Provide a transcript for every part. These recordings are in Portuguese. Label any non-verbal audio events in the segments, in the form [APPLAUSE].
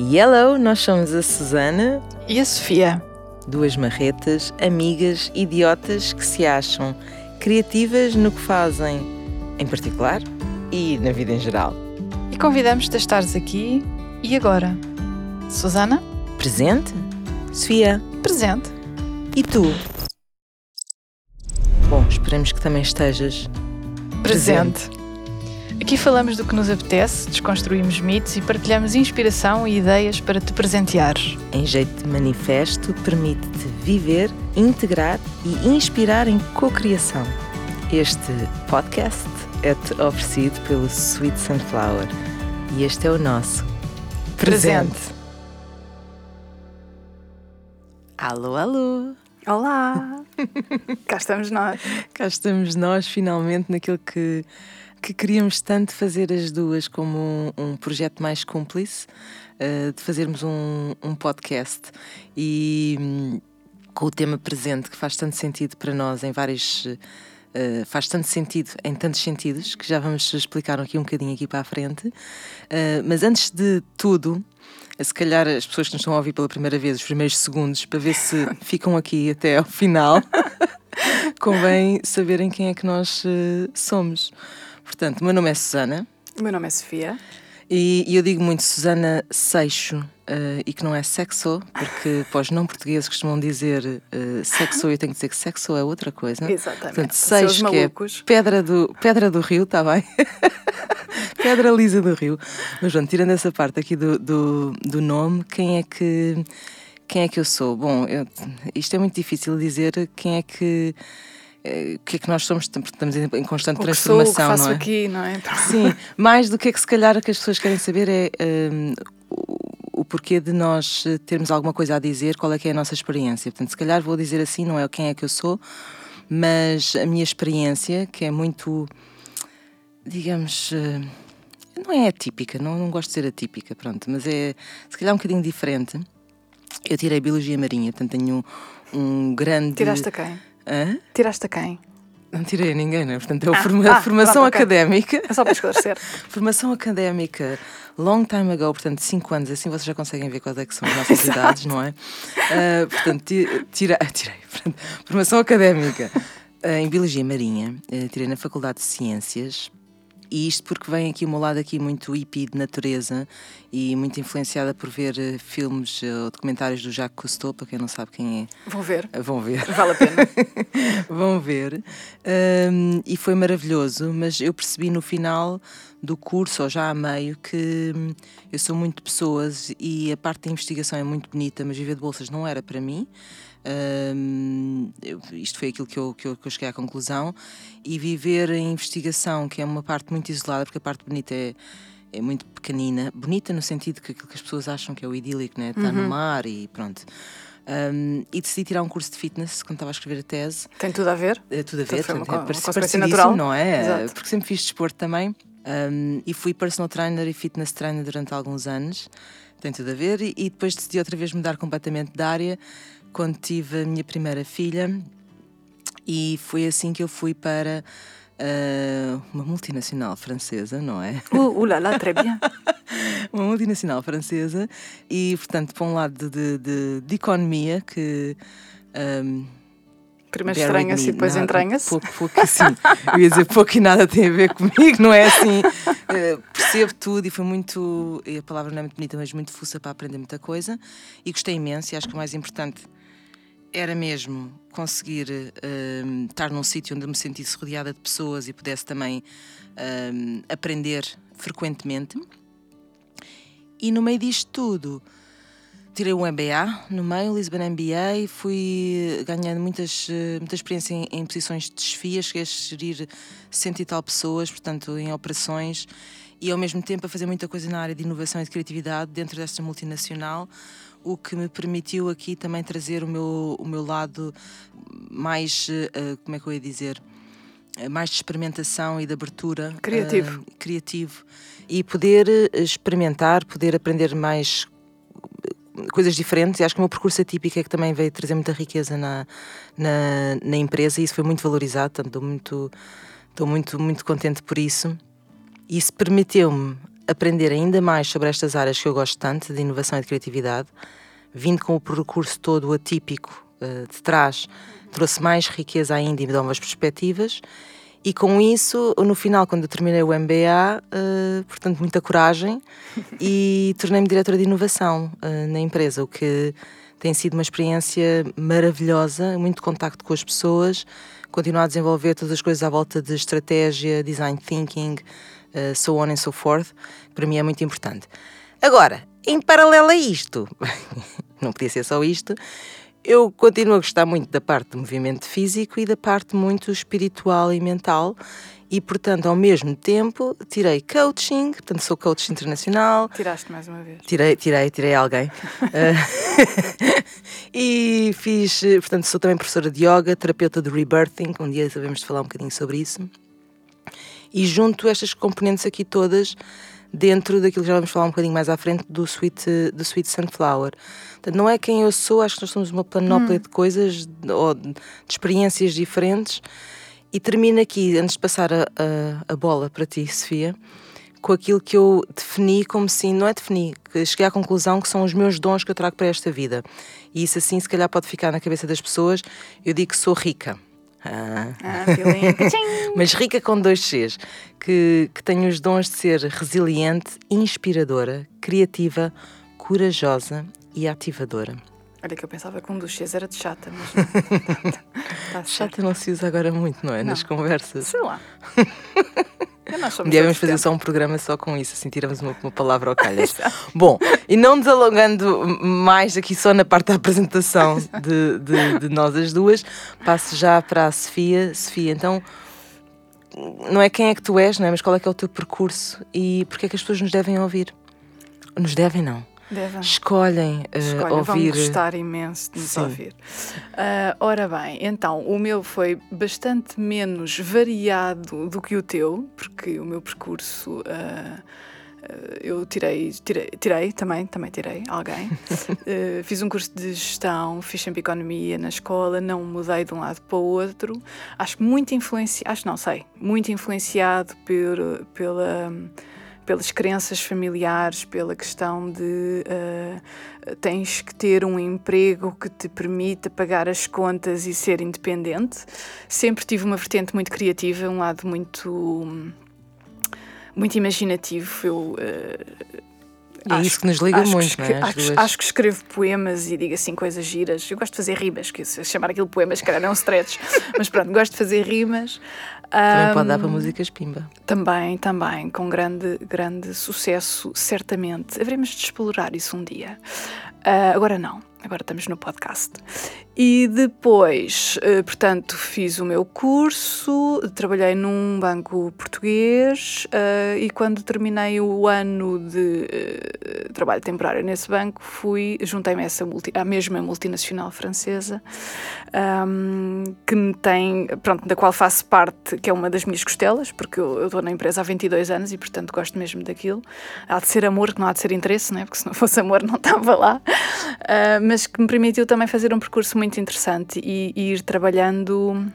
Hello, nós somos a Susana e a Sofia. Duas marretas, amigas, idiotas que se acham criativas no que fazem em particular e na vida em geral. E convidamos-te a estares aqui e agora. Susana? Presente? Sofia? Presente. E tu? Bom, esperamos que também estejas presente. presente. Aqui falamos do que nos apetece, desconstruímos mitos e partilhamos inspiração e ideias para te presenteares. Em jeito de manifesto, permite-te viver, integrar e inspirar em cocriação. Este podcast é-te oferecido pelo Sweet Sunflower e este é o nosso presente. presente. Alô, alô! Olá! [LAUGHS] Cá estamos nós. Cá estamos nós, finalmente, naquilo que que queríamos tanto fazer as duas como um, um projeto mais cúmplice, uh, de fazermos um, um podcast e um, com o tema presente que faz tanto sentido para nós em vários. Uh, faz tanto sentido em tantos sentidos que já vamos explicar aqui um bocadinho aqui para a frente. Uh, mas antes de tudo, se calhar as pessoas que nos estão a ouvir pela primeira vez, os primeiros segundos, para ver se [LAUGHS] ficam aqui até ao final, [LAUGHS] convém saberem quem é que nós uh, somos. Portanto, o meu nome é Susana. O meu nome é Sofia. E, e eu digo muito Susana Seixo uh, e que não é sexo, porque [LAUGHS] para os não portugueses costumam dizer uh, sexo e eu tenho que dizer que sexo é outra coisa. Exatamente. Portanto, Seixo, que é pedra do, pedra do rio, está bem? [LAUGHS] pedra lisa do rio. Mas pronto, tirando essa parte aqui do, do, do nome, quem é que quem é que eu sou? Bom, eu, isto é muito difícil dizer quem é que o que é que nós somos, estamos em constante o transformação, sou, o que faço não é? aqui, não é? Sim, [LAUGHS] mais do que é que se calhar que as pessoas querem saber é um, o, o porquê de nós termos alguma coisa a dizer, qual é que é a nossa experiência. Portanto, se calhar vou dizer assim, não é quem é que eu sou, mas a minha experiência, que é muito, digamos, eh, não é atípica, não, não gosto de ser atípica, pronto, mas é se calhar um bocadinho diferente. Eu tirei Biologia Marinha, portanto tenho um, um grande... Tiraste a quem? Hã? Tiraste a quem? Não tirei a ninguém, né? Portanto, é a ah, forma ah, formação pronto, académica. Okay. É só para esclarecer. [LAUGHS] formação académica, long time ago, portanto, 5 anos, assim vocês já conseguem ver quais é que são as nossas [LAUGHS] idades, não é? Uh, portanto, tira, [LAUGHS] tirei. Portanto, formação académica uh, em Biologia Marinha, uh, tirei na Faculdade de Ciências, e isto porque vem aqui o meu lado aqui muito hippie de natureza e muito influenciada por ver uh, filmes uh, ou documentários do Jacques Cousteau, para quem não sabe quem é. Vão ver. Uh, vão ver. Vale a pena. [LAUGHS] vão ver. Um, e foi maravilhoso, mas eu percebi no final do curso, ou já a meio, que hum, eu sou muito de pessoas e a parte da investigação é muito bonita, mas viver de bolsas não era para mim. Um, isto foi aquilo que eu, que, eu, que eu cheguei à conclusão. E viver em investigação, que é uma parte muito isolada, porque a parte bonita é, é muito pequenina, bonita no sentido que aquilo que as pessoas acham que é o idílico, né? Estar uhum. no mar e pronto. Um, e decidi tirar um curso de fitness quando estava a escrever a tese. Tem tudo a ver? É tudo a ver, tudo uma, é consequência natural, não é? Exato. Porque sempre fiz desporto também. Um, e fui personal trainer e fitness trainer durante alguns anos. Tem tudo a ver. E, e depois decidi outra vez mudar completamente de área quando tive a minha primeira filha e foi assim que eu fui para uh, uma multinacional francesa, não é? Uh, uh lá, lá, très bien. [LAUGHS] uma multinacional francesa e, portanto, para um lado de, de, de economia que. Um, Primeiro estranha-se e depois entranha-se. Pouco, pouco assim. Eu ia dizer pouco e nada tem a ver comigo, não é assim? Uh, percebo tudo e foi muito. A palavra não é muito bonita, mas muito fuça para aprender muita coisa. E gostei imenso e acho que o mais importante era mesmo conseguir uh, estar num sítio onde me sentisse rodeada de pessoas e pudesse também uh, aprender frequentemente. E no meio disto tudo, tirei um MBA no meio, Lisbon MBA, fui ganhando muitas, muita experiência em, em posições de desfia, cheguei a gerir cento e tal pessoas, portanto, em operações, e ao mesmo tempo a fazer muita coisa na área de inovação e de criatividade dentro desta multinacional o que me permitiu aqui também trazer o meu, o meu lado mais, uh, como é que eu ia dizer, eh, mais de experimentação e de abertura. Criativo. Uh, criativo. E poder experimentar, poder aprender mais coisas diferentes e acho que o meu percurso atípico é que também veio trazer muita riqueza na, na, na empresa e isso foi muito valorizado, portanto estou muito, estou muito, muito contente por isso. Isso permiteu-me aprender ainda mais sobre estas áreas que eu gosto tanto, de inovação e de criatividade, vindo com o percurso todo atípico uh, de trás, trouxe mais riqueza ainda e me deu novas perspectivas. E com isso, no final, quando eu terminei o MBA, uh, portanto, muita coragem [LAUGHS] e tornei-me diretora de inovação uh, na empresa, o que tem sido uma experiência maravilhosa, muito contacto com as pessoas, continuar a desenvolver todas as coisas à volta de estratégia, design thinking, uh, so on and so forth, para mim é muito importante. Agora, em paralelo a isto, [LAUGHS] não podia ser só isto, eu continuo a gostar muito da parte do movimento físico e da parte muito espiritual e mental. E, portanto, ao mesmo tempo, tirei coaching, portanto, sou coach internacional. Tiraste mais uma vez. Tirei, tirei, tirei alguém. uh, [LAUGHS] [LAUGHS] e fiz, portanto, sou também professora de yoga, terapeuta de rebirthing. Um dia sabemos de falar um bocadinho sobre isso. E junto estas componentes aqui todas dentro daquilo que já vamos falar um bocadinho mais à frente do Sweet, do sweet Sunflower. Portanto, não é quem eu sou, acho que nós somos uma panóplia hum. de coisas ou de experiências diferentes. E termino aqui, antes de passar a, a, a, bola para ti, Sofia, com aquilo que eu defini como sim, não é defini, que cheguei à conclusão que são os meus dons que eu trago para esta vida. E isso assim, se calhar, pode ficar na cabeça das pessoas. Eu digo que sou rica. Ah. ah [LAUGHS] Mas rica com dois Cs, que, que tem os dons de ser resiliente, inspiradora, criativa, corajosa e ativadora. Olha que eu pensava que um dos Cs era de chata, mas [LAUGHS] tá chata não se usa agora muito, não é? Não. Nas conversas. Sei lá. [LAUGHS] Um dia vamos fazer só um programa só com isso, assim tiramos uma, uma palavra ao calhas. [LAUGHS] Bom, e não desalongando mais aqui só na parte da apresentação de, de, de nós as duas, passo já para a Sofia. Sofia, então, não é quem é que tu és, não é? mas qual é que é o teu percurso e porque é que as pessoas nos devem ouvir? Nos devem, não Devem. Escolhem, uh, Escolhem ouvir. Vão gostar imenso de nos Sim. ouvir. Uh, ora bem, então, o meu foi bastante menos variado do que o teu, porque o meu percurso. Uh, eu tirei, tirei, tirei também, também tirei alguém. uh, [LAUGHS] fiz um curso de gestão, fiz sempre economia na escola, não mudei de um lado para o outro. Acho muito influenciado, acho não sei, muito influenciado por, pela pelas crenças familiares, pela questão de uh, tens que ter um emprego que te permita pagar as contas e ser independente. Sempre tive uma vertente muito criativa, um lado muito muito imaginativo. Eu uh, e é isso que nos liga muito, que, não é? Acho, acho, que escrevo poemas e digo assim coisas giras. Eu gosto de fazer rimas, que se chamar aquilo poemas, que não stretch, [LAUGHS] mas pronto, gosto de fazer rimas. Também um, pode dar para músicas pimba. Também, também, com grande, grande sucesso, certamente. Haveremos de explorar isso um dia. Uh, agora não agora estamos no podcast. E depois, eh, portanto, fiz o meu curso, trabalhei num banco português uh, e quando terminei o ano de uh, trabalho temporário nesse banco, fui, juntei-me a multi, à mesma multinacional francesa, um, que me tem, pronto, da qual faço parte, que é uma das minhas costelas, porque eu, estou na empresa há 22 anos e, portanto, gosto mesmo daquilo. Há de ser amor, que não há de ser interesse, não é? porque se não fosse amor não [LAUGHS] estava lá. Uh, [LAUGHS] mas que me permitiu também fazer um percurso muito interessante e, e ir trabalhando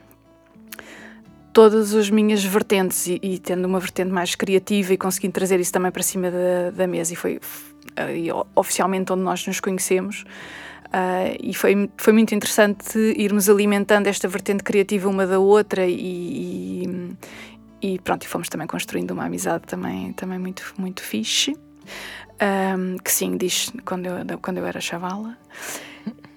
todas as minhas vertentes e, e, tendo uma vertente mais criativa e conseguindo trazer isso também para cima da, da mesa. E foi e, oficialmente onde nós nos conhecemos. Uh, e foi, foi muito interessante irmos alimentando esta vertente criativa uma da outra e, e, pronto, e fomos também construindo uma amizade também, também muito, muito fixe um, que sim, diz quando eu, quando eu era chavala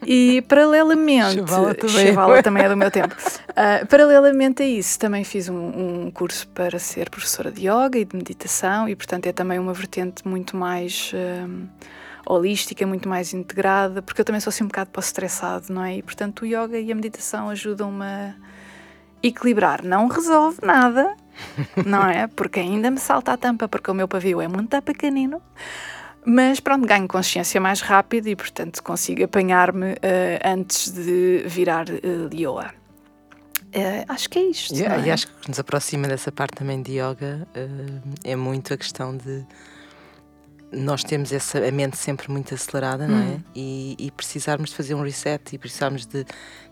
e paralelamente. Chavala também, Chavala também é do meu tempo. Uh, paralelamente a isso, também fiz um, um, curso para ser professora de yoga e de meditação, e portanto é também uma vertente muito mais. Um, holística, muito mais integrada, porque eu também sou assim um bocado para estressado, não é? E portanto o yoga e a meditação ajudam-me a equilibrar. Não resolve nada, não é? Porque ainda me salta a tampa, porque o meu pavio é muito pequenino. Mas pronto, ganho consciência mais rápido e, portanto, consigo apanhar-me uh, antes de virar uh, Lioa. Uh, acho que é isto. Yeah, é? E acho que nos aproxima dessa parte também de yoga uh, é muito a questão de nós temos essa a mente sempre muito acelerada, não é? E, e precisarmos de fazer um reset e precisarmos de,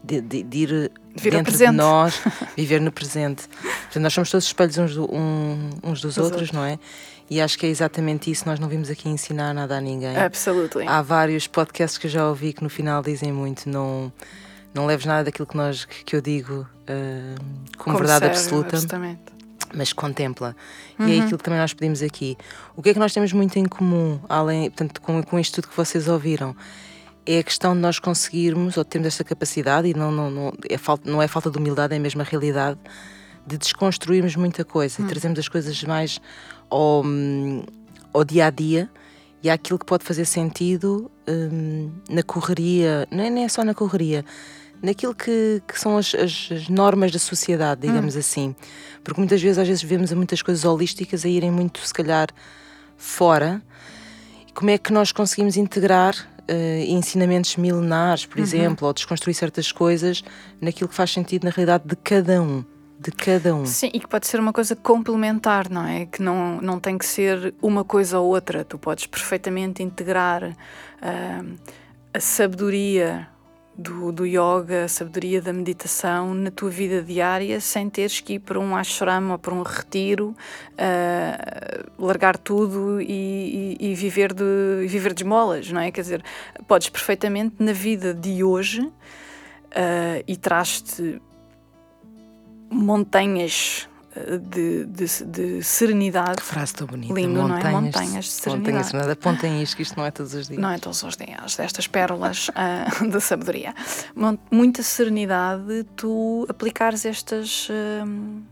de, de, de ir Vir dentro de nós, [LAUGHS] viver no presente. Portanto, nós somos todos espelhos uns, do, um, uns dos outros, outros, não é? E acho que é exatamente isso. Nós não vimos aqui ensinar nada a ninguém. Absolutamente. Há vários podcasts que eu já ouvi que no final dizem muito: não, não leves nada daquilo que, nós, que eu digo uh, como, como verdade sério, absoluta. Absolutamente mas contempla. Uhum. E é aquilo que também nós pedimos aqui. O que é que nós temos muito em comum, além, portanto, com, com isto tudo que vocês ouviram? É a questão de nós conseguirmos, ou termos esta capacidade, e não, não, não, é, falta, não é falta de humildade, é mesmo a realidade, de desconstruirmos muita coisa uhum. e trazemos as coisas mais ao, ao dia a dia e àquilo que pode fazer sentido hum, na correria, não é, nem é só na correria, naquilo que, que são as, as, as, normas da sociedade, digamos hum. assim. Porque muitas vezes, às vezes, vemos muitas coisas holísticas a irem muito, se calhar, fora. Como é que nós conseguimos integrar uh, ensinamentos milenares, por uhum. exemplo, ou desconstruir certas coisas naquilo que faz sentido na realidade de cada um? De cada um. Sim, e que pode ser uma coisa complementar, não é? Que não, não tem que ser uma coisa ou outra. Tu podes perfeitamente integrar uh, a sabedoria do, do yoga, a sabedoria da meditação na tua vida diária sem teres que ir para um ashram ou para um retiro, uh, largar tudo e, e, e, viver, de, viver de esmolas, não é? Quer dizer, podes perfeitamente na vida de hoje uh, e traz-te montanhas de, de, de, serenidade. Que frase tão bonita. Lindo, montanhas, não é? Montanhas de serenidade. Montanhas de serenidade. Apontem isto, que isto não é todos os dias. Não é todos os dias. Destas pérolas [LAUGHS] uh, da sabedoria. Muita serenidade tu aplicares estas, uh,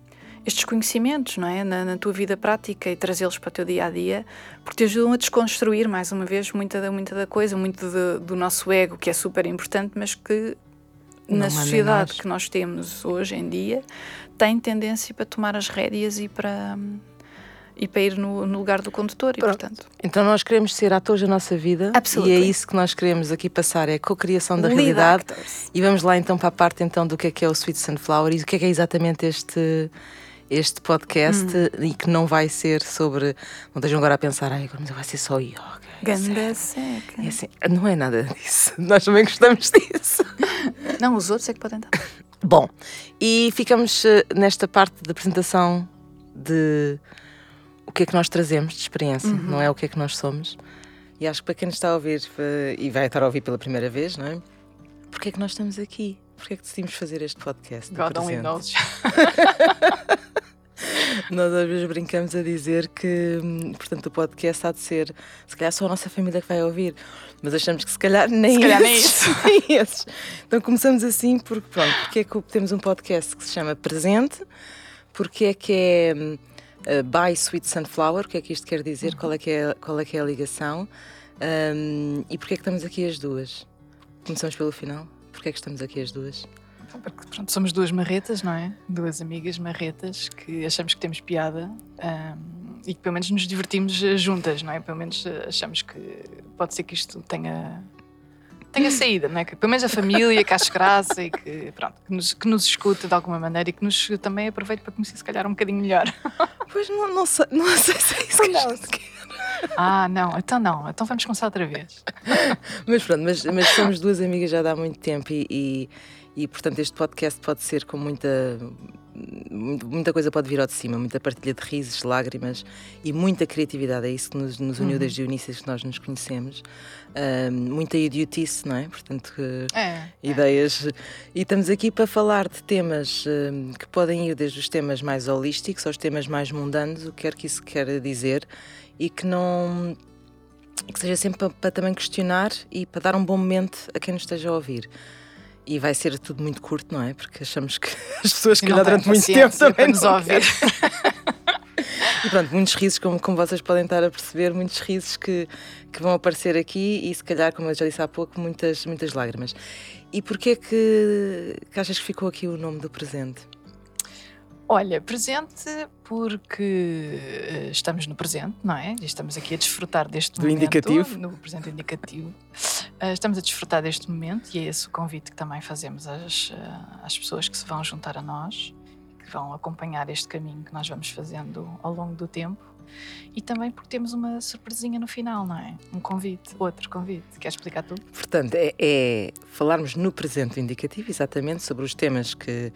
estes conhecimentos, não é? Na, na tua vida prática e trazê-los para o teu dia a dia, porque te ajudam a desconstruir, mais uma vez, muita da, muita da coisa, muito de, do nosso ego, que é super importante, mas que na sociedade que nós temos hoje em dia, tem tendência para tomar as rédeas e para e para ir no, no lugar do condutor e portanto. Então nós queremos ser atores da nossa vida e é isso que nós queremos aqui passar é a co-criação da Lead realidade. actors. e vamos lá então para a parte então do que é que é o Sweet Sunflower e o que é que é exatamente este este podcast hum. e que não vai ser sobre não estejam agora a pensar ai agora vai ser só yoga Ganda seca. É assim, não é nada disso. [LAUGHS] Nós também gostamos disso. Não, os outros é que podem estar. Bom, e ficamos eh, nesta parte da apresentação de o que é que nós trazemos de experiência, uhum. não é o que é que nós somos. E acho que para quem nos está a ouvir eh, e vai estar a ouvir pela primeira vez, não é? Porque é que nós estamos aqui? Porque é que decidimos fazer este podcast? God only knows. Nós às vezes brincamos a dizer que, portanto, o podcast há de ser, se calhar só a nossa família que vai ouvir, mas achamos que se calhar nem, se calhar esses, [LAUGHS] nem esses. Então começamos assim porque, pronto, porque é que temos um podcast que se chama Presente, porque é que é uh, Sweet Sunflower, o que é que isto quer dizer, uhum. qual, é que é, qual é que é a ligação um, e porque é que estamos aqui as duas. Começamos pelo final, porque é que estamos aqui as duas? Porque pronto, somos duas marretas, não é? Duas amigas marretas que achamos que temos piada um, e que pelo menos nos divertimos eh, juntas, não é? Pelo menos eh, achamos que pode ser que isto tenha tenha saída, não é? Que pelo menos a família que ache graça e que, pronto, que nos, que nos escute de alguma maneira e que nos também aproveite para conhecer se calhar um bocadinho melhor. [LAUGHS] Pois não, não, sei, não sei se é isso que não. quer. Ah, não, então não, então vamos começar outra vez. [LAUGHS] mas pronto, mas, mas somos duas amigas já há muito tempo e, e e portanto este podcast pode ser com muita muita coisa pode vir ao de cima, muita partilha de risos, lágrimas e muita criatividade. É isso que nos, nos uniu uhum. desde o início que nós nos conhecemos. muita idiotice, não é? Portanto, é, é. ideias. É. E estamos aqui para falar de temas que podem ir desde os temas mais holísticos aos temas mais mundanos, o que quer que isso queira dizer, e que não. que seja sempre para, para também questionar e para dar um bom momento a quem nos esteja a ouvir. E vai ser tudo muito curto, não é? Porque achamos que [LAUGHS] as pessoas, que calhar, durante muito tempo também nos ouvir. e pronto, muitos risos, como, como vocês podem estar a perceber, muitos risos que, que vão aparecer aqui e, se calhar, como eu já disse há pouco, muitas, muitas lágrimas. E porquê é que, que achas que ficou aqui o nome do presente? Olha, presente porque eh, estamos no presente, não é? Estamos aqui a desfrutar deste do momento. indicativo. No presente indicativo. Uh, estamos a desfrutar deste momento e é esse o convite que também fazemos às, uh, às pessoas que se vão juntar a nós, que vão acompanhar este caminho que nós vamos fazendo ao longo do tempo. E também porque temos uma surpresinha no final, não é? Um convite, outro convite. Queres explicar tudo? Portanto, é, é falarmos no presente indicativo, exatamente, sobre os temas que,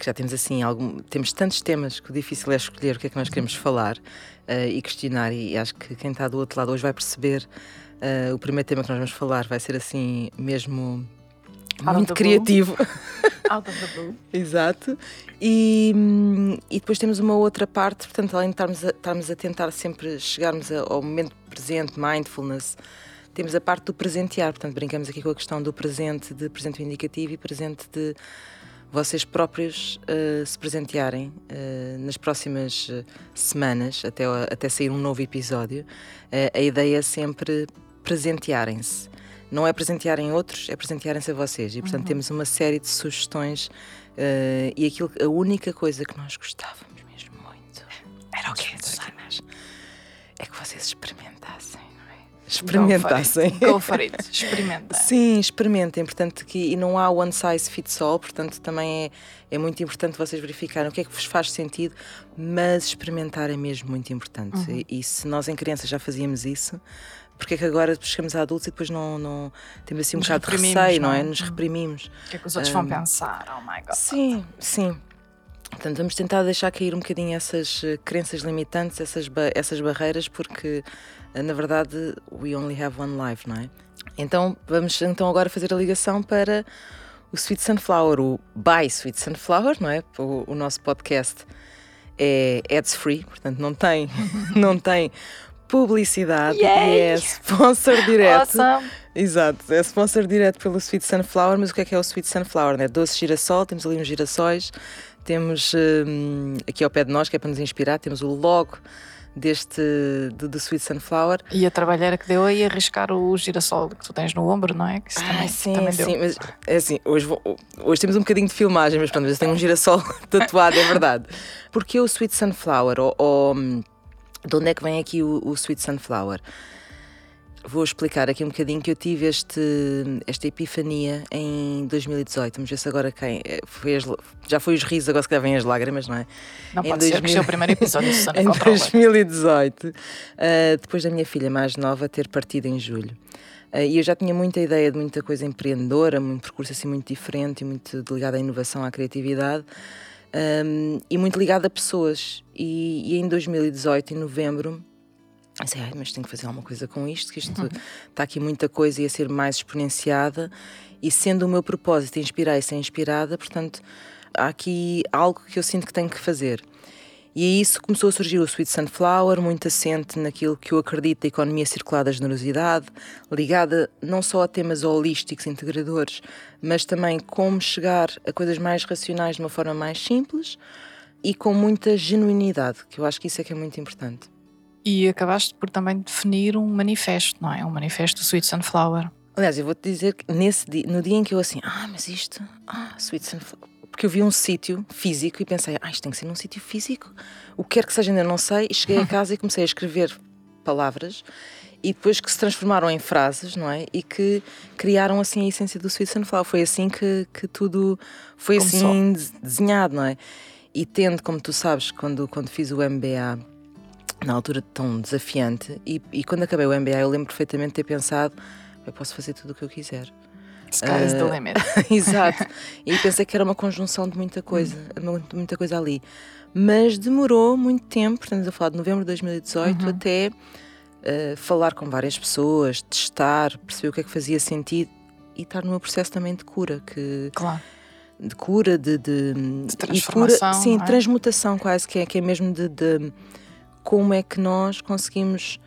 que já temos assim, algum, temos tantos temas que o difícil é escolher o que é que nós queremos falar uh, e questionar, e acho que quem está do outro lado hoje vai perceber. Uh, o primeiro tema que nós vamos falar vai ser assim mesmo Out muito criativo. [LAUGHS] Out of the blue. Exato. E, e depois temos uma outra parte, portanto, além de estarmos a, estarmos a tentar sempre chegarmos ao momento presente, mindfulness, temos a parte do presentear, portanto, brincamos aqui com a questão do presente, de presente indicativo e presente de vocês próprios uh, se presentearem uh, nas próximas uh, semanas, até, até sair um novo episódio. a ideia é sempre presentearem-se não é presentearem outros, é presentearem-se a vocês. E portanto uhum. temos uma série de sugestões uh, e aquilo, a única coisa que nós gostávamos mesmo muito era o quê, É que vocês experimentassem. Não é? Experimentassem. Go for it. Experimentem. [LAUGHS] Sim, experimentem. Portanto, que, e não há one size fits all, portanto, também é, é muito importante vocês verificarem o que é que vos faz sentido, mas experimentar é mesmo muito importante. Uhum. E, e se nós em criança já fazíamos isso, porque é que agora chegamos a adultos e depois não, não temos assim um Nos bocado de receio, não, é? Nos reprimimos. O que é que os outros um, vão pensar? Oh my God. Sim, sim. Portanto, vamos tentar deixar cair um bocadinho essas uh, crenças limitantes, essas, ba essas barreiras, porque na verdade we only have one life, não é? Então vamos então agora fazer a ligação para o Sweet Sunflower, o By Sweet Sunflower, não é? O, o nosso podcast é ads free, portanto não tem, [LAUGHS] não tem publicidade Yay! e é sponsor direto. Awesome. Exato, é sponsor direto pelo Sweet Sunflower, mas o que é que é o Sweet Sunflower? Né? Doce girassol, temos ali uns girassóis, temos um, aqui ao pé de nós, que é para nos inspirar, temos o logo deste do, do Sweet Sunflower. E a trabalheira que deu aí arriscar o girassol que tu tens no ombro, não é? Que ah, também, sim, também sim, mas é assim, hoje, vou, hoje temos um bocadinho de filmagem, mas pronto, eu tenho um girassol [LAUGHS] tatuado, é verdade. Porque o Sweet Sunflower, ou, ou hum, de onde é que vem aqui o, o Sweet Sunflower? Vou explicar aqui um bocadinho que eu tive este, esta epifania em 2018. Vamos ver se agora quem. Eh, foi as, já foi os risos, agora se calhar vêm as lágrimas, não é? Não em pode 2000, ser que o primeiro episódio [LAUGHS] Em 2018, uh, depois da minha filha mais nova ter partido em julho. Uh, e eu já tinha muita ideia de muita coisa empreendedora, um percurso assim muito diferente e muito ligado à inovação, à criatividade um, e muito ligado a pessoas. E, e, em 2018, em novembro, mas tenho que fazer alguma coisa com isto, que isto uhum. está aqui muita coisa e a ser mais exponenciada. E sendo o meu propósito inspirar e ser inspirada, portanto, há aqui algo que eu sinto que tenho que fazer. E aí isso começou a surgir o Sweet Sunflower, muito assente naquilo que eu acredito da economia circular da generosidade, ligada não só a temas holísticos integradores, mas também como chegar a coisas mais racionais de uma forma mais simples e com muita genuinidade, que eu acho que isso é que é muito importante. E acabaste por também definir um manifesto, não é? Um manifesto do Sweet Sunflower. Aliás, eu vou-te dizer que nesse dia, no dia em que eu assim, ah, mas isto, ah, Sweet Sunflower, porque eu vi um sítio físico e pensei, ah, isto tem que ser num sítio físico. O que quer que seja, ainda não sei. E cheguei a [LAUGHS] casa e comecei a escrever palavras e depois que se transformaram em frases, não é? E que criaram assim a essência do Sweet Sunflower. Foi assim que, que tudo foi Começou. assim desenhado, não é? E tendo, como tu sabes, quando, quando fiz o MBA, na altura tão desafiante, e, e quando acabei o MBA, eu lembro perfeitamente de ter pensado: eu posso fazer tudo o que eu quiser. Sky's uh, the limit. exato. E pensei que era uma conjunção de muita coisa, hum. muita coisa ali. Mas demorou muito tempo, portanto, a falar de novembro de 2018 uhum. até uh, falar com várias pessoas, testar, perceber o que é que fazia sentido e estar no meu processo também de cura. Que, claro. De cura, de. de, de transformação. Cura, sim, é? transmutação quase, que é, que é mesmo de, de como é que nós conseguimos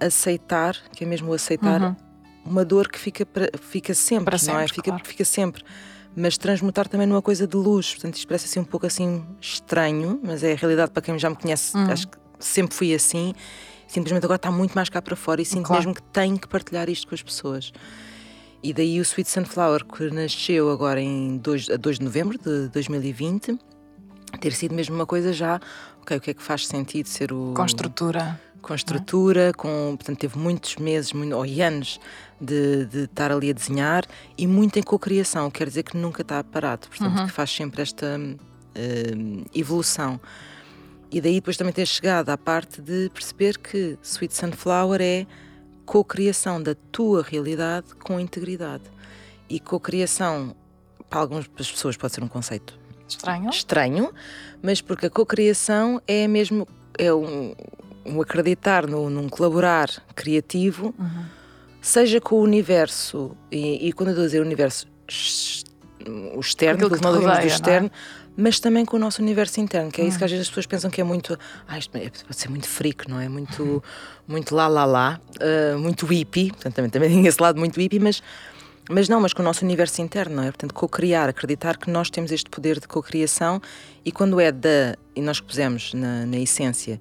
aceitar, que é mesmo aceitar. Uhum uma dor que fica, fica sempre, para sempre, não é? Fica, claro. fica sempre. Mas transmutar também numa coisa de luz. Portanto, isto parece assim um pouco assim estranho, mas é a realidade para quem já me conhece. Uhum. Acho que sempre fui assim. Simplesmente agora está muito mais cá para fora e sinto claro. mesmo que tenho que partilhar isto com as pessoas. E daí o Sweet Sunflower, que nasceu agora em 2, a 2 de novembro de 2020, ter sido mesmo uma coisa já, ok, o que é que faz sentido ser o. Com estrutura com estrutura, com, portanto, teve muitos meses muito, ou anos de, de estar ali a desenhar e muito em cocriação, quer dizer que nunca está parado, portanto, uhum. que faz sempre esta uh, evolução. E daí depois também ter chegado à parte de perceber que Sweet Sunflower é co-criação da tua realidade com integridade. E co-criação, para algumas pessoas, pode ser um conceito Estranho. estranho, mas porque a cocriação é mesmo é um, um acreditar no, num colaborar criativo, Uhum. seja com o universo, e, e quando eu estou a dizer universo, o externo, Aquilo que nós do rodeia, externo, mas também com o nosso universo interno, que é isso Uhum. que às vezes as pessoas pensam que é muito. Ah, isto é- pode ser muito freak, não é? Muito, muito lá, lá, lá, ah, muito hippie, portanto também, também tem esse lado muito hippie, mas. Mas não, mas com o nosso universo interno, não é? Portanto, co-criar, acreditar que nós temos este poder de co-criação e quando é da, e nós pusemos na, na essência,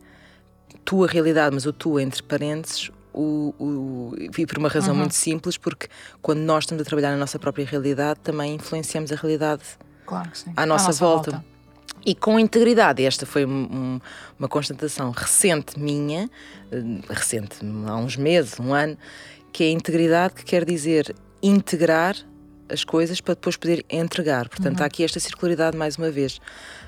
tua realidade, mas o tu entre parênteses, o, o, e por uma razão Uhum. muito simples, porque quando nós estamos a trabalhar na nossa própria realidade, também influenciamos a realidade Claro que sim. à nossa, volta. E com integridade, esta foi um- um- uma constatação recente minha, eh, recente, há uns meses, um ano, que é a integridade que quer dizer integrar as coisas para depois poder entregar. Portanto, há aqui esta circularidade mais uma vez,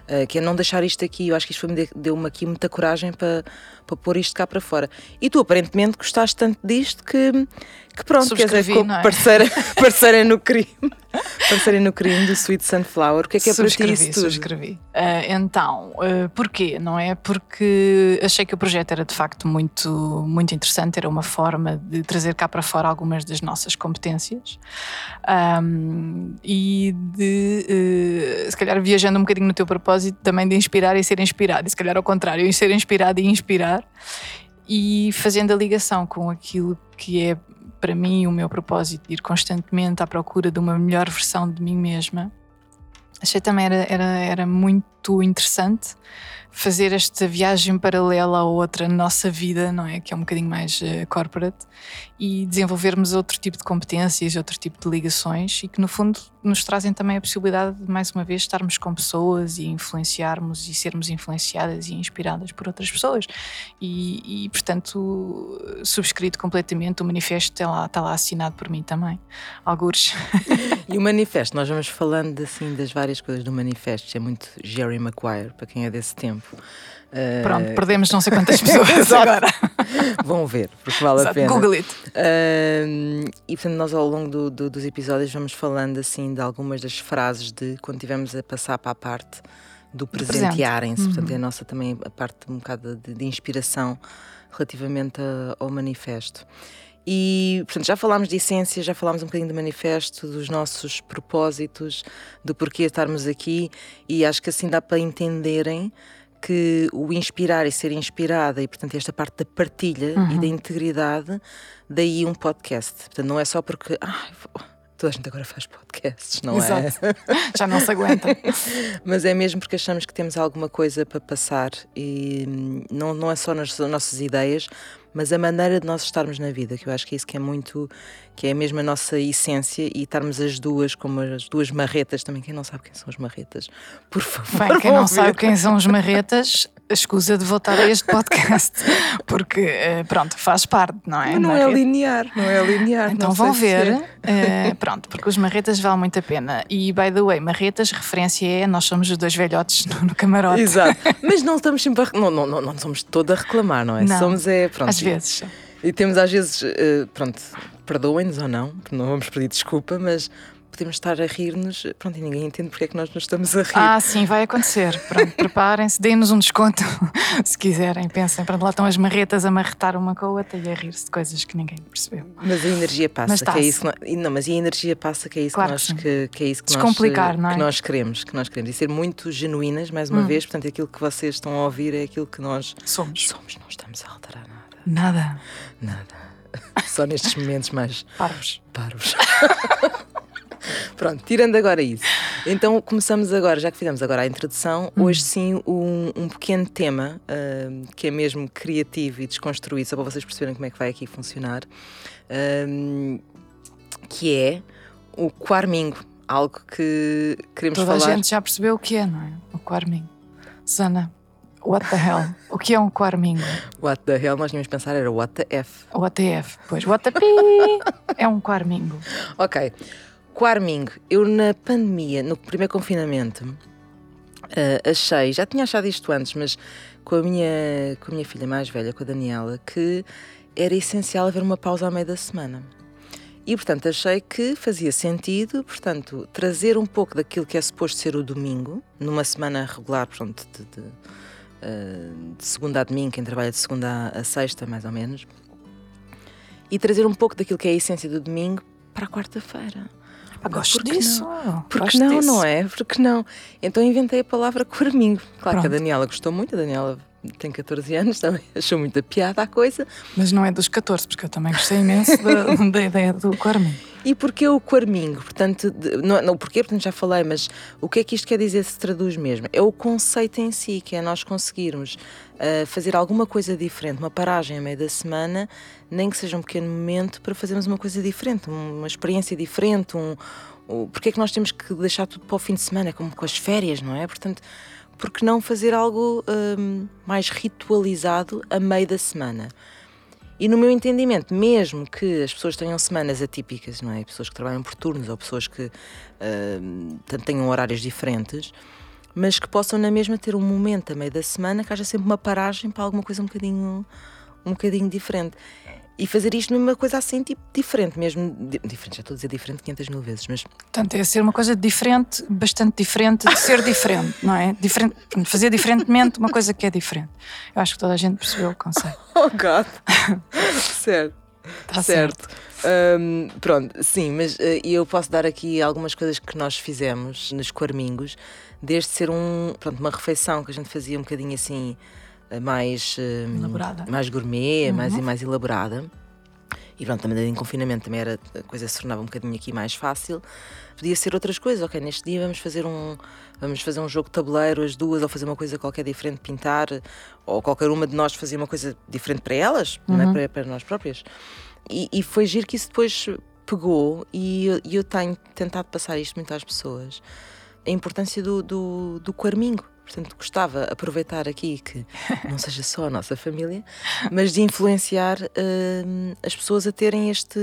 eh, que é não deixar isto aqui. Eu acho que isto deu-me aqui muita coragem para, para pôr isto cá para fora. E tu aparentemente gostaste tanto disto que, que pronto, quer dizer, Subscrevi, como não é? parceira, [LAUGHS] parceira no crime, parceira no crime do Sweet Sunflower. O que é que é para ti isso subscrevi. Ah, então, ah, porquê? Não é? Porque achei que o projeto era de facto muito, muito interessante, era uma forma de trazer cá para fora algumas das nossas competências Ahm, e de, se calhar, viajando um bocadinho no teu propósito, também de inspirar e ser inspirado, e se calhar ao contrário, em ser inspirado e inspirar, e fazendo a ligação com aquilo que é para mim o meu propósito, ir constantemente à procura de uma melhor versão de mim mesma. Achei também era, era, era muito interessante fazer esta viagem paralela a outra nossa vida, não é? Que é um bocadinho mais eh, corporate e desenvolvermos outro tipo de competências, outro tipo de ligações e que no fundo nos trazem também a possibilidade de mais uma vez estarmos com pessoas e influenciarmos e sermos influenciadas e inspiradas por outras pessoas. E, e, portanto subscrito completamente o manifesto está lá, está lá assinado por mim também. Algures. E o manifesto, nós vamos falando assim das várias coisas do manifesto, é muito Jerry Maguire, para quem é desse tempo. Uh, pronto perdemos não sei quantas pessoas [LAUGHS] [LAUGHS] agora Vão ver, porque vale a Exato, pena. Google it Uh, e portanto, nós ao longo do- do- dos episódios vamos falando assim de algumas das frases de quando estivermos a passar para a parte do presente. presentearem-se. Portanto, Uhum. é a nossa também a parte um bocado de, de inspiração relativamente a- ao manifesto. E, portanto, já falámos de essência, já falámos um bocadinho do manifesto, dos nossos propósitos, do porquê estarmos aqui, e acho que assim dá para entenderem que o inspirar e ser inspirada, e portanto esta parte da partilha e Uhum. da integridade, daí um podcast. Portanto, não é só porque ai, toda a gente agora faz podcasts, não é? Exato. já não se aguenta [LAUGHS] Mas é mesmo porque achamos que temos alguma coisa para passar e hum, não, não é só nas nossas ideias, mas a maneira de nós estarmos na vida, que eu acho que é isso que é muito, que é mesmo a nossa essência e estarmos as duas como as duas marretas também. Quem não sabe quem são as marretas, por favor. Bem, quem não sabe quem são os marretas, escusa de voltar a este podcast, [LAUGHS] porque eh, pronto, faz parte, não é? Mas não é Marreta. linear, não é linear. Então vão é. ver, eh, pronto, porque os marretas valem muito a pena. E by the way, marretas, referência é nós somos os dois velhotes no, no camarote. Exato. [LAUGHS] Mas não estamos sempre a, não, não, não, não somos toda a reclamar, não é? Não. Somos é, pronto. Às vezes. E temos às vezes, eh, pronto, perdoem-nos ou não, não vamos pedir desculpa, mas podemos estar a rir-nos, pronto, e ninguém entende porque é que nós nos estamos a rir. Ah, sim, vai acontecer. Pronto, [LAUGHS] preparem-se, deem-nos um desconto [LAUGHS] se quiserem. Pensem, pronto, lá estão as marretas a marretar uma com a outra e a rir-se de coisas que ninguém percebeu. Mas a energia passa, Mas que é isso que nós, não, mas a energia passa, que é isso Claro que nós que que, é isso que nós, Descomplicar, eh, não é? que nós queremos, que nós queremos e ser muito genuínas, mais uma Hum. vez, portanto, aquilo que vocês estão a ouvir é aquilo que nós Somos. somos, não estamos a alterar nada, Nada. nada. [LAUGHS] Só nestes momentos mais Parvos. parvos. [LAUGHS] Pronto, tirando agora isso. Então começamos agora, já que fizemos agora a introdução, Hum. hoje sim um, um pequeno tema ahm, que é mesmo criativo e desconstruído, só para vocês perceberem como é que vai aqui funcionar, ahm, que é o quarmingo, algo que queremos Toda falar. a gente já percebeu o que é, não é? O quarmingo. Susana, what the hell? O que é um quarmingo? What the hell, nós tínhamos de pensar era what the F. O ATF. Pois, what the pi é um quarmingo. Ok. Quarmingo, eu na pandemia, no primeiro confinamento, ah, achei, já tinha achado isto antes, mas com a minha, com a minha filha mais velha, com a Daniela, que era essencial haver uma pausa ao meio da semana. E, portanto, achei que fazia sentido, portanto, trazer um pouco daquilo que é suposto ser o domingo, numa semana regular, portanto, de, de, eh, de segunda a domingo, quem trabalha de segunda a sexta, mais ou menos, e trazer um pouco daquilo que é a essência do domingo para a quarta-feira. Ah, gosto Porque disso. Porque gosto não, disso. não é? Porque não? Então inventei a palavra [LAUGHS] quarmingo. Claro que a Pronto. Daniela gostou muito, a Daniela tem 14 anos, também [LAUGHS] achou muita piada a coisa. Mas não é dos 14, porque eu também gostei imenso da, [LAUGHS] da ideia do Quarmin. E porquê o quarmingo? Portanto, de- não, não, porquê, portanto, já falei, mas o que é que isto quer dizer se traduz mesmo? É o conceito em si, que é nós conseguirmos ah, fazer alguma coisa diferente, uma paragem a meio da semana, nem que seja um pequeno momento, para fazermos uma coisa diferente, uma experiência diferente, um, o- Porquê é que nós temos que deixar tudo para o fim de semana, como com as férias, não é? Portanto, por que não fazer algo hum, mais ritualizado a meio da semana? E no meu entendimento, mesmo que as pessoas tenham semanas atípicas, não é? Pessoas que trabalham por turnos ou pessoas que tanto tenham horários diferentes, mas que possam na mesma ter um momento a meio da semana que haja sempre uma paragem para alguma coisa um bocadinho, um bocadinho diferente. E fazer isto numa coisa assim, tipo, diferente mesmo. Di- Diferente, já estou a dizer diferente 500 mil vezes, mas Portanto, é ser uma coisa diferente, bastante diferente de ser diferente, não é? Diferente, fazer diferentemente uma coisa que é diferente. Eu acho que toda a gente percebeu o conceito. [LAUGHS] Oh, God! [LAUGHS] certo. Está certo. Hum, pronto, sim, mas eh, eu posso dar aqui algumas coisas que nós fizemos nos Quarmingos, desde ser um, pronto, uma refeição que a gente fazia um bocadinho assim, mais. hum, Elaborada. Mais gourmet, mais, Uhum. mais elaborada. E pronto, também em confinamento também era, a coisa se tornava um bocadinho aqui mais fácil. Podia ser outras coisas, ok, neste dia vamos fazer um vamos fazer um jogo de tabuleiro as duas ou fazer uma coisa qualquer diferente, pintar, ou qualquer uma de nós fazia uma coisa diferente para elas, não é? Uhum. para, para nós próprias. E, e foi giro que isso depois pegou e eu, eu tenho tentado passar isto muito às pessoas. A importância do, do, do quarmingo. Portanto, gostava de aproveitar aqui que não seja só a nossa família, mas de influenciar hum, as pessoas a terem este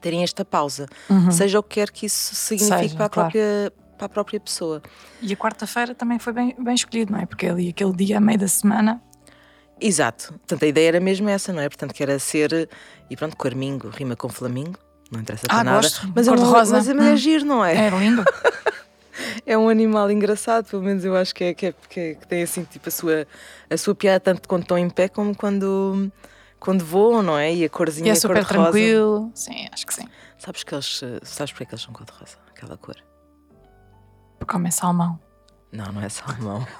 terem esta pausa, Uhum. seja o que quer que isso signifique Seja, para, a claro. própria, para a própria pessoa. E a quarta-feira também foi bem, bem escolhido, não é? Porque ali, aquele dia a meio da semana, Exato. Portanto, a ideia era mesmo essa, não é? Portanto, que era ser. E pronto, Quarmingo rima com Flamingo, não interessa para Ah, nada. gosto. Mas é, um, Cor-de-rosa. mas é, mas é Hum. giro, não é? é lindo. [LAUGHS] É um animal engraçado, pelo menos eu acho que é que, é, que, é- que tem assim tipo a sua, a sua piada, tanto quando estão em pé como quando, quando voam, não é? E a corzinha E é a super cor tranquilo. Sim, acho que sim. Sabes que eles. eh, Sabes porque é que eles são cor de rosa? Aquela cor. Porque comem salmão. Não, não é salmão. [LAUGHS]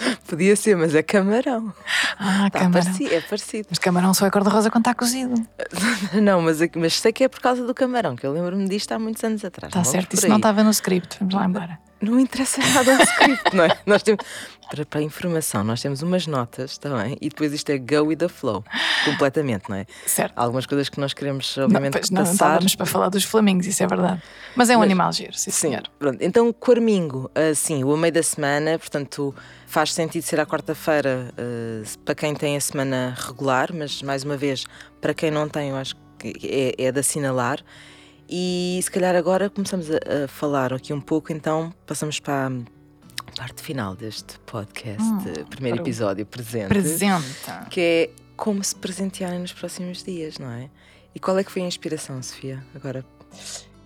[LAUGHS] Podia ser, mas é camarão. Ah, Tá camarão. parecido, é parecido. Mas camarão só é cor-de-rosa quando está cozido. [LAUGHS] Não, mas, mas sei que é por causa do camarão, que eu lembro-me disto há muitos anos atrás. Está não certo, isso não estava no script. Vamos lá embora. Não interessa nada ao script, não é? Nós temos, para, para informação, nós temos umas notas também e depois isto é go with the flow, completamente, não é? Certo. Há algumas coisas que nós queremos, Não, obviamente, pois não, não passar. estávamos para falar dos flamingos, isso é verdade. Mas é um Mas- animal giro, sim, Sim, senhor. pronto. Então, Quarmingo, assim, o meio da semana, portanto, faz sentido ser à quarta-feira eh, para quem tem a semana regular, mas mais uma vez, para quem não tem, eu acho que é, é de assinalar. E se calhar agora começamos a, a falar aqui um pouco, então passamos para a parte final deste podcast, Hum, eh, primeiro episódio presente, Presenta. que é como se presentearem nos próximos dias, não é? E qual é que foi a inspiração, Sofia? Agora,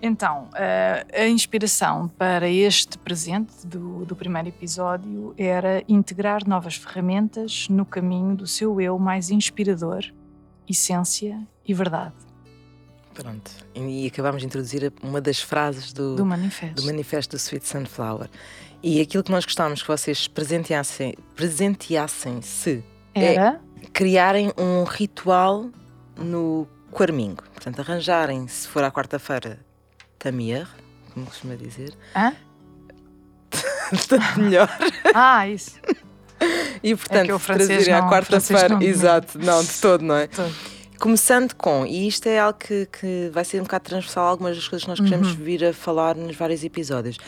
Então, eh, a inspiração para este presente do, do primeiro episódio era integrar novas ferramentas no caminho do seu eu mais inspirador, essência e verdade pronto. E acabámos de introduzir uma das frases do, do manifesto. do manifesto do Sweet Sunflower. E aquilo que nós gostávamos que vocês presenteassem, presenteassem-se, Era criarem um ritual no Quarmingo. Portanto, arranjarem, se for à quarta-feira, Tamir, como costuma dizer, Hã? [LAUGHS] tanto melhor. Ah, isso. E portanto, francês trazerem à quarta-feira, exato, não, de todo, não é? Todo. Começando com, e isto é algo que, que vai ser um bocado transversal algumas das coisas que nós queremos Uhum. vir a falar nos vários episódios.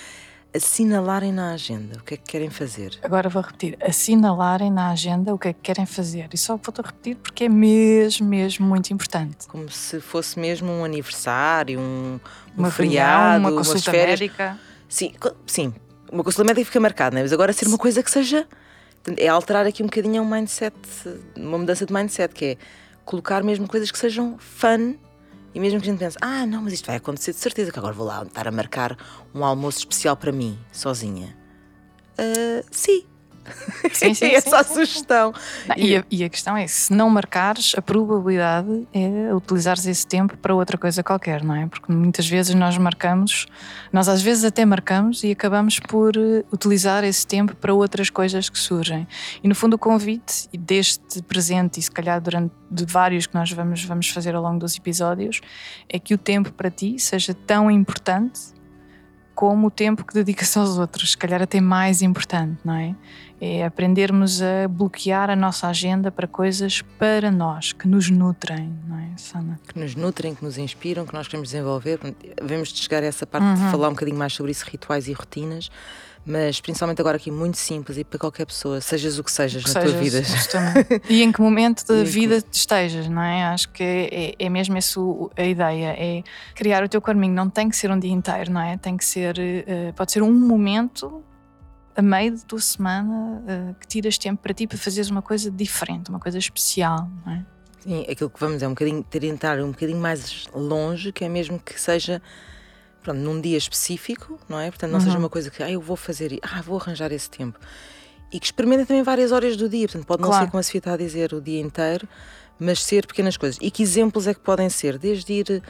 Assinalarem na agenda o que é que querem fazer. Agora vou repetir. Assinalarem na agenda o que é que querem fazer. E só vou-te repetir porque é mesmo, mesmo muito importante. Como se fosse mesmo um aniversário, um, um Uma feriado, uma consulta férias. médica. Sim, sim, uma consulta médica fica marcada, né? mas agora ser uma coisa que seja. É alterar aqui um bocadinho um mindset, uma mudança de mindset, que é colocar mesmo coisas que sejam fun e mesmo que a gente pense, ah, não, mas isto vai acontecer de certeza, que agora vou lá estar a marcar um almoço especial para mim, sozinha. Uh, sim, [LAUGHS] Sim, sim, é sim, só sim. sugestão. Não, e, a, e a questão é, se não marcares, a probabilidade é utilizares esse tempo para outra coisa qualquer, não é? Porque muitas vezes nós marcamos, nós às vezes até marcamos e acabamos por uh, utilizar esse tempo para outras coisas que surgem. E no fundo o convite deste presente e se calhar durante de vários que nós vamos, vamos fazer ao longo dos episódios é que o tempo para ti seja tão importante como o tempo que dedicas aos outros, se calhar até mais importante, não é? É aprendermos a bloquear a nossa agenda para coisas para nós, que nos nutrem, não é, Sana? Que nos nutrem, que nos inspiram, que nós queremos desenvolver. Devemos de chegar a essa parte uhum. de falar um bocadinho mais sobre isso, rituais e rotinas, mas principalmente agora aqui muito simples e para qualquer pessoa, sejas o que sejas que na sejas, tua vida. Justamente. [LAUGHS] e em que momento da vida estejas, não é? Acho que é, é mesmo essa a ideia, é criar o teu caminho, não tem que ser um dia inteiro, não é? Tem que ser, uh, pode ser um momento a meio da tua semana uh, que tiras tempo para ti para fazeres uma coisa diferente, uma coisa especial, não é? Sim, aquilo que vamos é um bocadinho tentar um bocadinho mais longe, que é mesmo que seja pronto, num dia específico, não é? Portanto, não uhum. seja uma coisa que ah, eu vou fazer, ah, vou arranjar esse tempo. E que experimentem também várias horas do dia, portanto, pode não claro. ser como a Sofia está a dizer o dia inteiro, mas ser pequenas coisas. E que exemplos é que podem ser? Desde ir,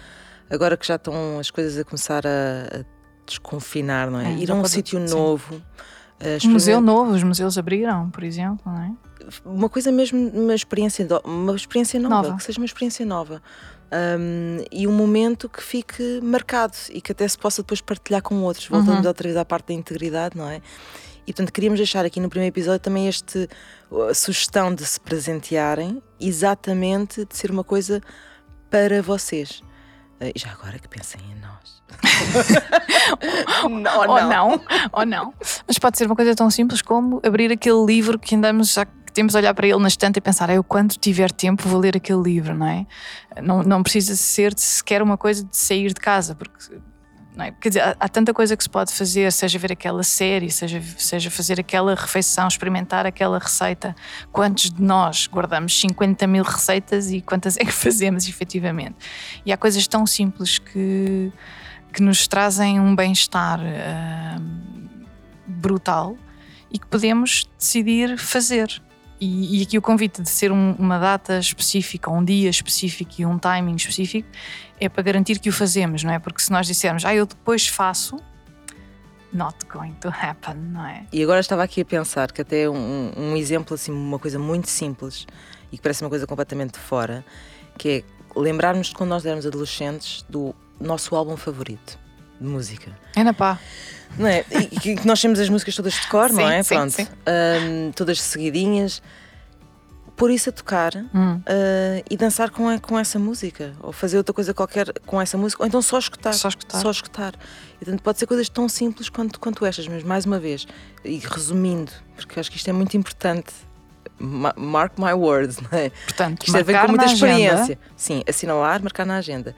agora que já estão as coisas a começar a, a desconfinar, não é? É, ir a um pode- sítio novo. a Um museu novo, os museus abriram, por exemplo, não é? uma coisa mesmo, uma experiência, uma experiência nova, Nova. que seja uma experiência nova. Um, e um momento que fique marcado e que até se possa depois partilhar com outros. Voltamos Uhum. outra vez à parte da integridade, não é? E portanto queríamos deixar aqui no primeiro episódio também este a sugestão de se presentearem, exatamente de ser uma coisa para vocês. Eh, E já agora que pensem em nós. [LAUGHS] não, Ou não, ou não. Mas pode ser uma coisa tão simples como abrir aquele livro que andamos já a olhar para ele na estante e pensar, "Ah, eu quando tiver tempo vou ler aquele livro, não é? Não, não precisa ser sequer uma coisa de sair de casa, porque é? Quer dizer, há, há tanta coisa que se pode fazer, seja ver aquela série, seja, seja fazer aquela refeição, experimentar aquela receita. Quantos de nós guardamos 50 mil receitas e quantas é que [LAUGHS] fazemos efetivamente? E há coisas tão simples que, que nos trazem um bem-estar ah, brutal e que podemos decidir fazer. E, e aqui o convite de ser um- uma data específica, um dia específico e um timing específico é para garantir que o fazemos, não é? Porque se nós dissermos, ah, eu depois faço, not going to happen, não é? E agora estava aqui a pensar que até um, um exemplo, assim, uma coisa muito simples e que parece uma coisa completamente de fora, que é lembrarmos de quando nós éramos adolescentes do nosso álbum favorito de música. Ana pá, Não é? E que que nós temos as músicas todas de cor, não Sim, é? sim, Pronto. sim. Ahm, todas seguidinhas. Pôr isso a tocar Hum. ah, e dançar com, a- com essa música. Ou fazer outra coisa qualquer com essa música. Ou então só escutar. Só escutar. Só escutar. E, portanto, pode ser coisas tão simples quanto, quanto estas, mas mais uma vez, e resumindo, porque acho que isto é muito importante. ma- Mark my words, não é? portanto, Isto é vem marcar com muita na agenda, experiência. Sim, assinalar, marcar na agenda.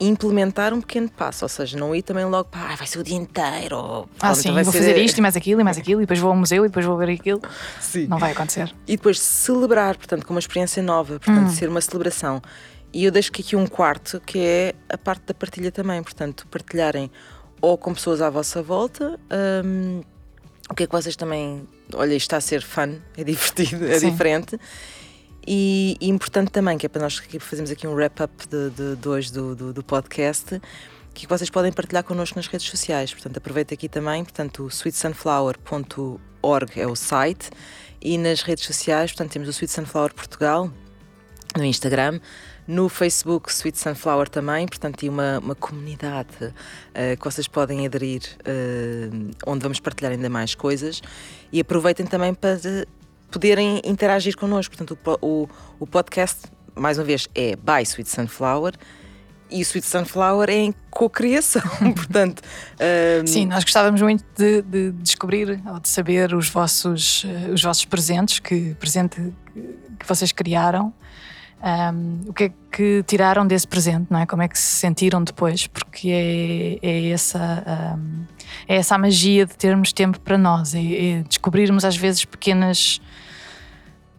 Implementar um pequeno passo, ou seja, não ir também logo para "Ai, vai ser o dia inteiro. Ou, Ah, pronto, sim, vou ser- fazer isto e mais aquilo e mais aquilo, e depois vou ao museu e depois vou ver aquilo. Sim. Não vai acontecer. E depois celebrar, portanto, com uma experiência nova, portanto, Hum. ser uma celebração. E eu deixo que aqui um quarto, que é a parte da partilha também, portanto, partilharem ou com pessoas à vossa volta. hum, o que é que vocês também. Olha, isto está a ser fun, é [LAUGHS] divertido, é Sim. diferente. E, e importante também, que é para nós que fazemos aqui um wrap-up de, de, de hoje do, do, do podcast, que vocês podem partilhar connosco nas redes sociais. Portanto, aproveita aqui também, portanto, sweetsunflower.org é o site e nas redes sociais, portanto, temos o Sweet Sunflower Portugal no Instagram, no Facebook Sweet Sunflower também, portanto, e uma, uma comunidade eh, que vocês podem aderir, eh, onde vamos partilhar ainda mais coisas e aproveitem também para poderem interagir connosco. Portanto, o, o, podcast, mais uma vez, é by Sweet Sunflower e o Sweet Sunflower é em cocriação, [LAUGHS] portanto. eh, Sim, nós gostávamos muito de, de descobrir ou de saber os vossos, eh, os vossos presentes, que presente que vocês criaram. Um, o que é que tiraram desse presente, não é? Como é que se sentiram depois? Porque é, é essa, um, é essa a magia de termos tempo para nós, é, é descobrirmos às vezes pequenas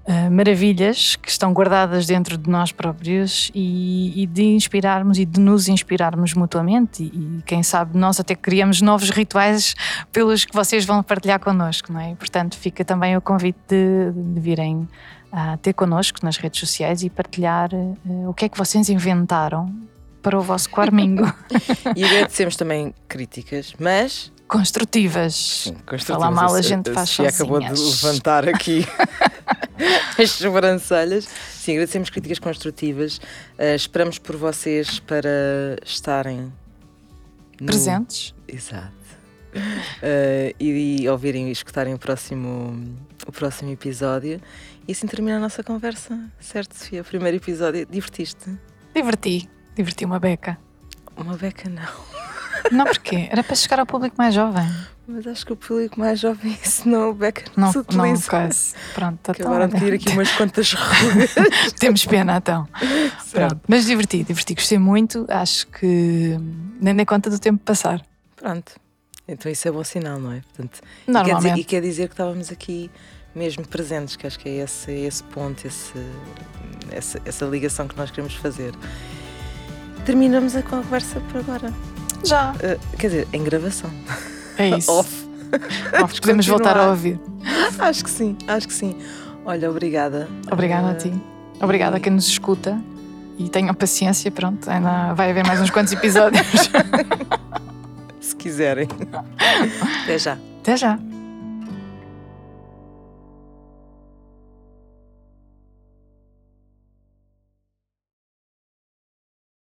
uh, maravilhas que estão guardadas dentro de nós próprios e, e, de inspirarmos e de nos inspirarmos mutuamente. E, e, quem sabe nós até criamos novos rituais pelos que vocês vão partilhar connosco, não é? Portanto, fica também o convite de, de virem a ter connosco nas redes sociais e partilhar uh, o que é que vocês inventaram para o vosso quarmingo. [LAUGHS] e agradecemos também críticas, mas construtivas. Sim, construtivas. Falar mal a gente faz sozinhas. acabou de levantar aqui [LAUGHS] [LAUGHS] as sobrancelhas. Sim, agradecemos críticas construtivas. Uh, esperamos por vocês para estarem no... presentes. Exato. Uh, e, e, ouvirem e escutarem o próximo, o próximo episódio. E assim termina a nossa conversa, certo, Sofia? O primeiro episódio. Divertiste? Diverti. Diverti uma beca. Uma beca não. Não, porquê? Era para chegar ao público mais jovem. Mas acho que o público mais jovem [LAUGHS] ensinou o beca não, se utiliza. Não, quase. Pronto, Acabaram de ir aqui umas quantas rugas. [LAUGHS] Temos pena, então. Pronto. Mas diverti, diverti. Gostei muito. Acho que nem dei conta do tempo passar. Pronto. Então isso é bom sinal, não é? Portanto, Normalmente. E quer, dizer, e quer dizer que estávamos aqui mesmo presentes, que acho que é esse, esse ponto, esse, essa, essa ligação que nós queremos fazer. Terminamos a conversa por agora. Já. Uh, quer dizer, em gravação. É [LAUGHS] isso. Off. Off. Podemos voltar a ouvir. Acho que sim, acho que sim. Olha, obrigada. Obrigada uh, a ti. Obrigada a quem nos escuta. E tenham paciência, pronto, ainda vai haver mais uns quantos episódios. [LAUGHS] Se quiserem. [LAUGHS] Até já. Até já.